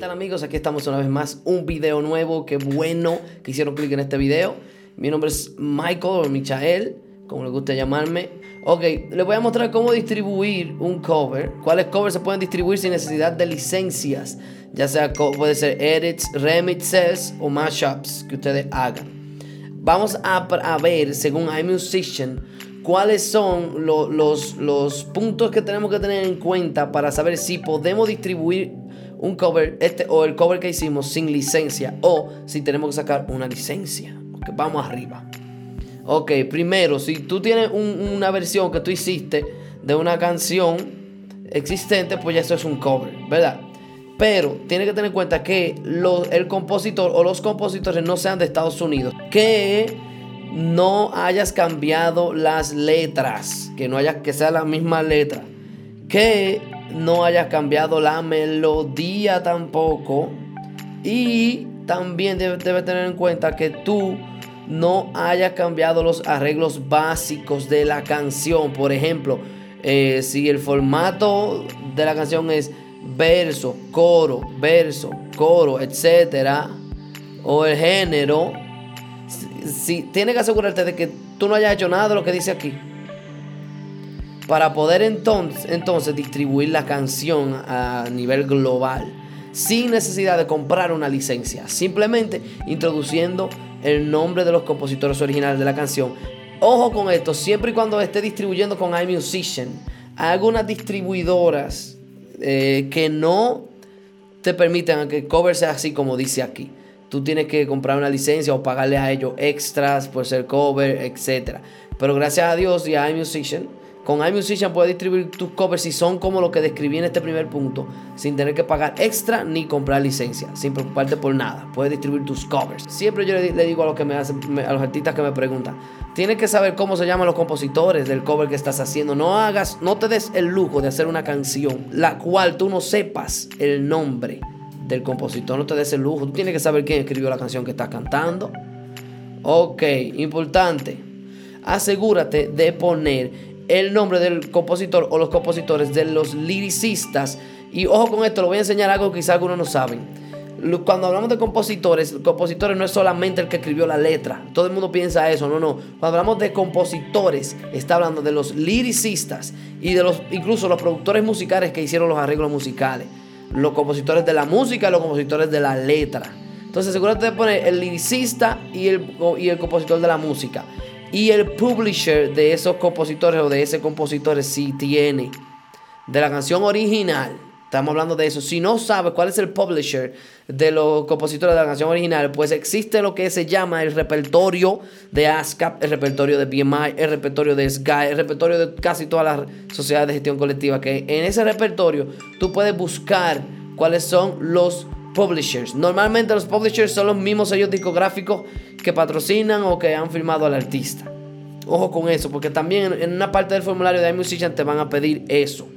tal amigos? Aquí estamos una vez más, un video nuevo, qué bueno que hicieron clic en este video. Mi nombre es Michael o Michael, como le gusta llamarme. Ok, les voy a mostrar cómo distribuir un cover, cuáles covers se pueden distribuir sin necesidad de licencias, ya sea puede ser edits, remixes o mashups que ustedes hagan. Vamos a, ver, según iMusician, cuáles son los, los puntos que tenemos que tener en cuenta para saber si podemos distribuir un cover, este o el cover que hicimos sin licencia o si tenemos que sacar una licencia. vamos arriba. Ok, primero, si tú tienes una versión que tú hiciste de una canción existente, pues ya eso es un cover, ¿verdad? Pero tiene que tener en cuenta que el compositor o los compositores no sean de Estados Unidos. Que no hayas cambiado las letras. Que no haya que sea la misma letra. Que no hayas cambiado la melodía tampoco. Y también debes debe tener en cuenta que tú no hayas cambiado los arreglos básicos de la canción. Por ejemplo, eh, si el formato de la canción es verso, coro, verso, coro, etcétera, o el género, si, tienes que asegurarte de que tú no hayas hecho nada de lo que dice aquí para poder entonces, distribuir la canción a nivel global sin necesidad de comprar una licencia, simplemente introduciendo el nombre de los compositores originales de la canción. Ojo con esto, siempre y cuando esté distribuyendo con iMusician, hay algunas distribuidoras eh, que no te permiten que el cover sea así como dice aquí. Tú tienes que comprar una licencia o pagarle a ellos extras por ser cover, etc. Pero gracias a Dios y a iMusician, con iMusician puedes distribuir tus covers si son como lo que describí en este primer punto, sin tener que pagar extra ni comprar licencia, sin preocuparte por nada. Puedes distribuir tus covers. Siempre yo le, digo a los, que me hacen, a los artistas que me preguntan, tienes que saber cómo se llaman los compositores del cover que estás haciendo. No hagas, no te des el lujo de hacer una canción la cual tú no sepas el nombre del compositor. No te des el lujo. Tú tienes que saber quién escribió la canción que estás cantando. Ok, importante. Asegúrate de poner el nombre del compositor o los compositores de los liricistas. Y ojo con esto, lo voy a enseñar algo que quizá algunos no saben. Cuando hablamos de compositores, compositores no es solamente el que escribió la letra. Todo el mundo piensa eso, no, no. Cuando hablamos de compositores, está hablando de los liricistas y de los incluso los productores musicales que hicieron los arreglos musicales. Los compositores de la música los compositores de la letra. Entonces, asegúrate de poner el liricista y el, y el compositor de la música. Y el publisher de esos compositores o de ese compositor si tiene. De la canción original. Estamos hablando de eso. Si no sabes cuál es el publisher de los compositores de la canción original, pues existe lo que se llama el repertorio de ASCAP, el repertorio de BMI, el repertorio de SGAE, el repertorio de casi todas las sociedades de gestión colectiva. Que en ese repertorio tú puedes buscar cuáles son los publishers. Normalmente los publishers son los mismos sellos discográficos que patrocinan o que han firmado al artista. Ojo con eso, porque también en una parte del formulario de iMusician te van a pedir eso.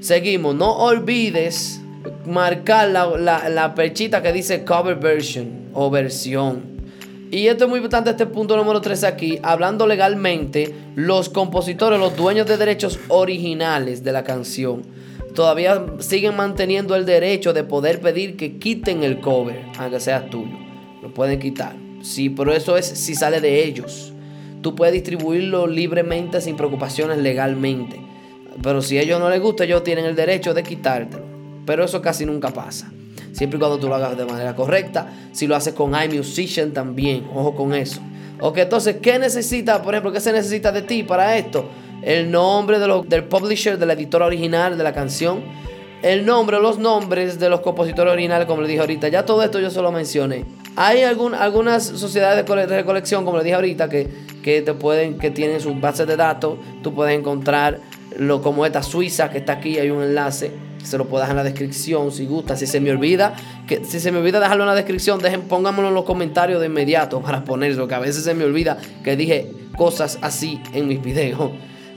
Seguimos, no olvides marcar la, la, perchita que dice cover version o versión. Y esto es muy importante, este punto número 3 aquí, hablando legalmente, los compositores, los dueños de derechos originales de la canción, todavía siguen manteniendo el derecho de poder pedir que quiten el cover, aunque sea tuyo. Lo pueden quitar. Sí, pero eso es si sale de ellos. Tú puedes distribuirlo libremente sin preocupaciones legalmente. Pero si a ellos no les gusta, ellos tienen el derecho de quitártelo. Pero eso casi nunca pasa. Siempre y cuando tú lo hagas de manera correcta. Si lo haces con iMusician también. Ojo con eso. Ok, entonces, ¿qué necesita, por ejemplo, qué se necesita de ti para esto? El nombre de del publisher, de la editora original de la canción. El nombre o los nombres de los compositores originales, como le dije ahorita. Ya todo esto yo se lo mencioné. Hay algunas sociedades de recolección, como le dije ahorita, que, que te pueden, que tienen sus bases de datos. Tú puedes encontrar lo como esta Suiza que está aquí, hay un enlace. Se lo puedo dejar en la descripción si gusta. Si se me olvida, que si se me olvida dejarlo en la descripción, dejen, pónganmelo en los comentarios de inmediato para ponerlo, que a veces se me olvida que dije cosas así en mis videos.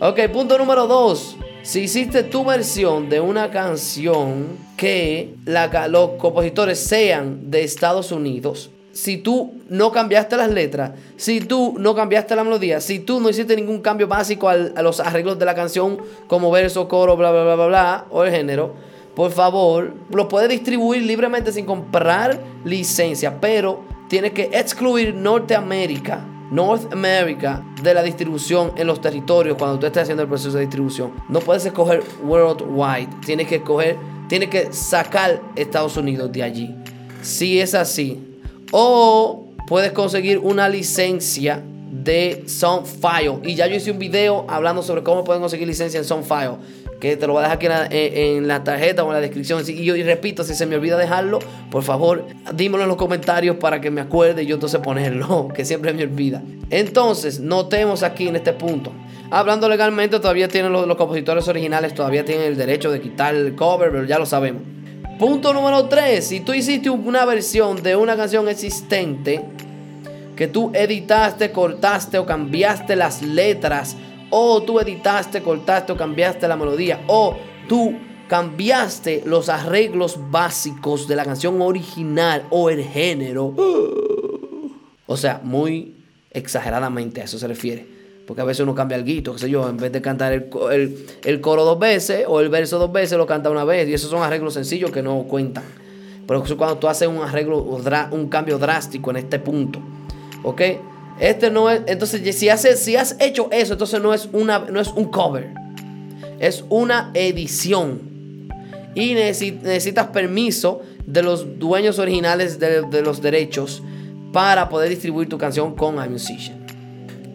Ok, punto número dos. Si hiciste tu versión de una canción que los compositores sean de Estados Unidos, si tú no cambiaste las letras, si tú no cambiaste la melodía, si tú no hiciste ningún cambio básico a los arreglos de la canción, como verso, coro, bla, bla, bla, bla, bla, o el género, por favor, lo puedes distribuir libremente sin comprar licencia, pero tienes que excluir Norteamérica, North America, de la distribución en los territorios cuando tú estés haciendo el proceso de distribución. No puedes escoger worldwide, tienes que escoger, tienes que sacar Estados Unidos de allí. Si es así. O puedes conseguir una licencia de Soundfile. Y ya yo hice un video hablando sobre cómo pueden conseguir licencia en Soundfile. Que te lo voy a dejar aquí en la, tarjeta o en la descripción. Y yo repito, si se me olvida dejarlo, por favor, dímelo en los comentarios para que me acuerde y yo entonces ponerlo, que siempre me olvida. Entonces, notemos aquí en este punto. Hablando legalmente, todavía tienen los, los compositores originales, todavía tienen el derecho de quitar el cover, pero ya lo sabemos. Punto número 3. Si tú hiciste una versión de una canción existente, que tú editaste, cortaste o cambiaste las letras, o tú editaste, cortaste o cambiaste la melodía, o tú cambiaste los arreglos básicos de la canción original o el género. O sea, muy exageradamente a eso se refiere. Porque a veces uno cambia el guito, qué sé yo, en vez de cantar el, el, coro dos veces o el verso dos veces, lo canta una vez. Y esos son arreglos sencillos que no cuentan. Pero eso cuando tú haces un arreglo, un cambio drástico en este punto. ¿Ok? Este no es. Entonces, si, has hecho eso, entonces no es, una, no es un cover. Es una edición. Y necesitas permiso de los dueños originales de, los derechos para poder distribuir tu canción con iMusician.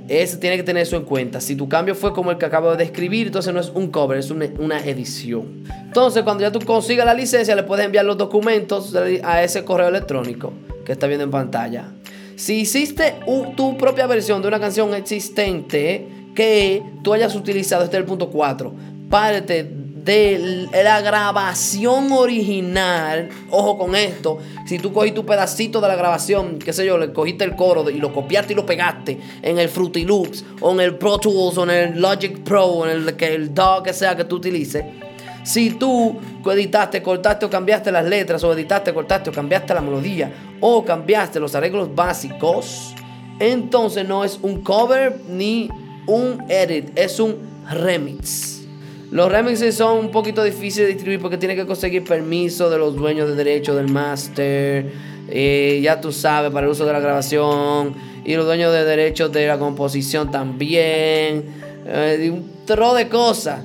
Eso tiene que tener eso en cuenta. Si tu cambio fue como el que acabo de describir, entonces no es un cover, es una, edición. Entonces, cuando ya tú consigas la licencia, le puedes enviar los documentos a ese correo electrónico que está viendo en pantalla. Si hiciste tu propia versión de una canción existente que tú hayas utilizado, este es el punto 4, parte de la grabación original, ojo con esto, si tú cogiste tu pedacito de la grabación, qué sé yo, le cogiste el coro y lo copiaste y lo pegaste en el Fruity Loops, o en el Pro Tools, o en el Logic Pro, o en el, el DAW que sea que tú utilices, si tú editaste, cortaste o cambiaste las letras, o editaste, cortaste o cambiaste la melodía, o cambiaste los arreglos básicos, entonces no es un cover ni un edit, es un remix. Los remixes son un poquito difíciles de distribuir porque tiene que conseguir permiso de los dueños de derecho del master, eh, ya tú sabes, para el uso de la grabación, y los dueños de derechos de la composición también, eh, un tro de cosas.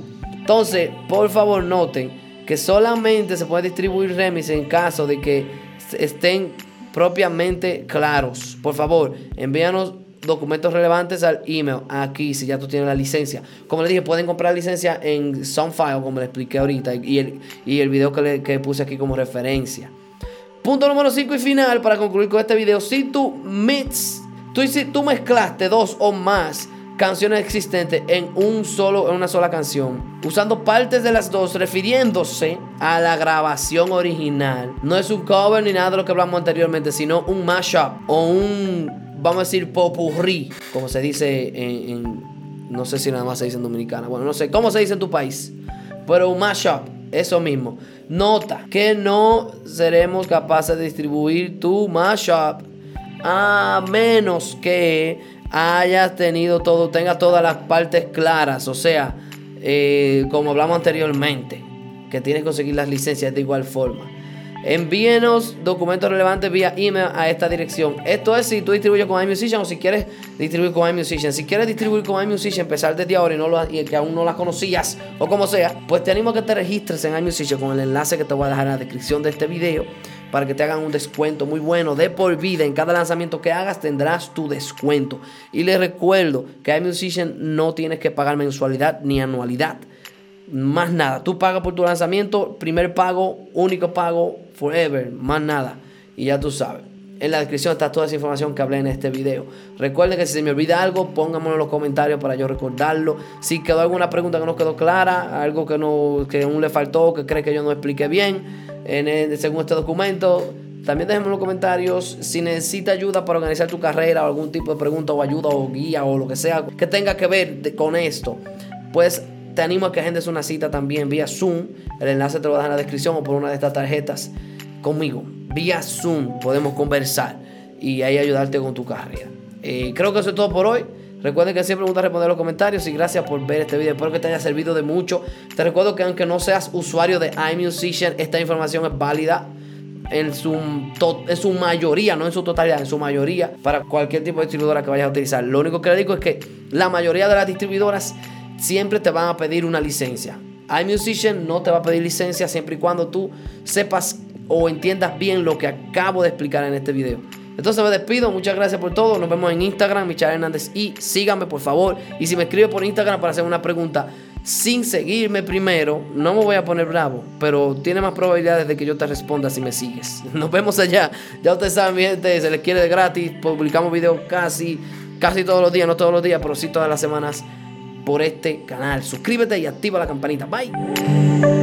Entonces, por favor, noten que solamente se puede distribuir remix en caso de que estén propiamente claros. Por favor, envíanos documentos relevantes al email aquí si ya tú tienes la licencia. Como les dije, pueden comprar licencia en Soundfile, como les expliqué ahorita, y el, y el video que, le, que puse aquí como referencia. Punto número 5 y final para concluir con este video. Si tú mix, tú, si tú mezclaste dos o más canciones existentes en un solo en una sola canción, usando partes de las dos refiriéndose a la grabación original. No es un cover ni nada de lo que hablamos anteriormente, sino un mashup o un vamos a decir popurrí, como se dice en, en no sé si nada más se dice en dominicana. Bueno, no sé cómo se dice en tu país, pero un mashup eso mismo. Nota que no seremos capaces de distribuir tu mashup a menos que hayas tenido todo, tenga todas las partes claras. O sea, eh, como hablamos anteriormente, que tienes que conseguir las licencias de igual forma. Envíenos documentos relevantes vía email a esta dirección. Esto es si tú distribuyes con iMusician o si quieres distribuir con iMusician. Si quieres distribuir con iMusician, empezar desde ahora y, no lo, y que aún no las conocías o como sea, pues te animo a que te registres en iMusician con el enlace que te voy a dejar en la descripción de este video para que te hagan un descuento muy bueno de por vida. En cada lanzamiento que hagas tendrás tu descuento. Y les recuerdo que iMusician no tienes que pagar mensualidad ni anualidad. Más nada. Tú pagas por tu lanzamiento, primer pago, único pago, forever. Más nada. Y ya tú sabes. En la descripción está toda esa información que hablé en este video. Recuerden que si se me olvida algo, pónganmelo en los comentarios para yo recordarlo. Si quedó alguna pregunta que no quedó clara, algo que, no, que aún le faltó, que cree que yo no expliqué bien, en según este documento, también déjenme en los comentarios si necesita ayuda para organizar tu carrera o algún tipo de pregunta o ayuda o guía o lo que sea que tenga que ver con esto. Pues te animo a que agendes una cita también vía Zoom. El enlace te lo voy a dejar en la descripción o por una de estas tarjetas conmigo. Vía Zoom podemos conversar y ahí ayudarte con tu carrera. Eh, creo que eso es todo por hoy. Recuerden que siempre me gusta responder los comentarios y gracias por ver este video. Espero que te haya servido de mucho. Te recuerdo que aunque no seas usuario de iMusician, esta información es válida en su, en su mayoría, no en su totalidad, en su mayoría, para cualquier tipo de distribuidora que vayas a utilizar. Lo único que le digo es que la mayoría de las distribuidoras siempre te van a pedir una licencia. iMusician no te va a pedir licencia siempre y cuando tú sepas o entiendas bien lo que acabo de explicar en este video. Entonces me despido, muchas gracias por todo. Nos vemos en Instagram, Michelle Hernández. Y síganme por favor. Y si me escribe por Instagram para hacer una pregunta sin seguirme primero, no me voy a poner bravo. Pero tiene más probabilidades de que yo te responda si me sigues. Nos vemos allá. Ya ustedes saben, mi gente, se les quiere de gratis. Publicamos videos casi, casi todos los días, no todos los días, pero sí todas las semanas por este canal. Suscríbete y activa la campanita. Bye.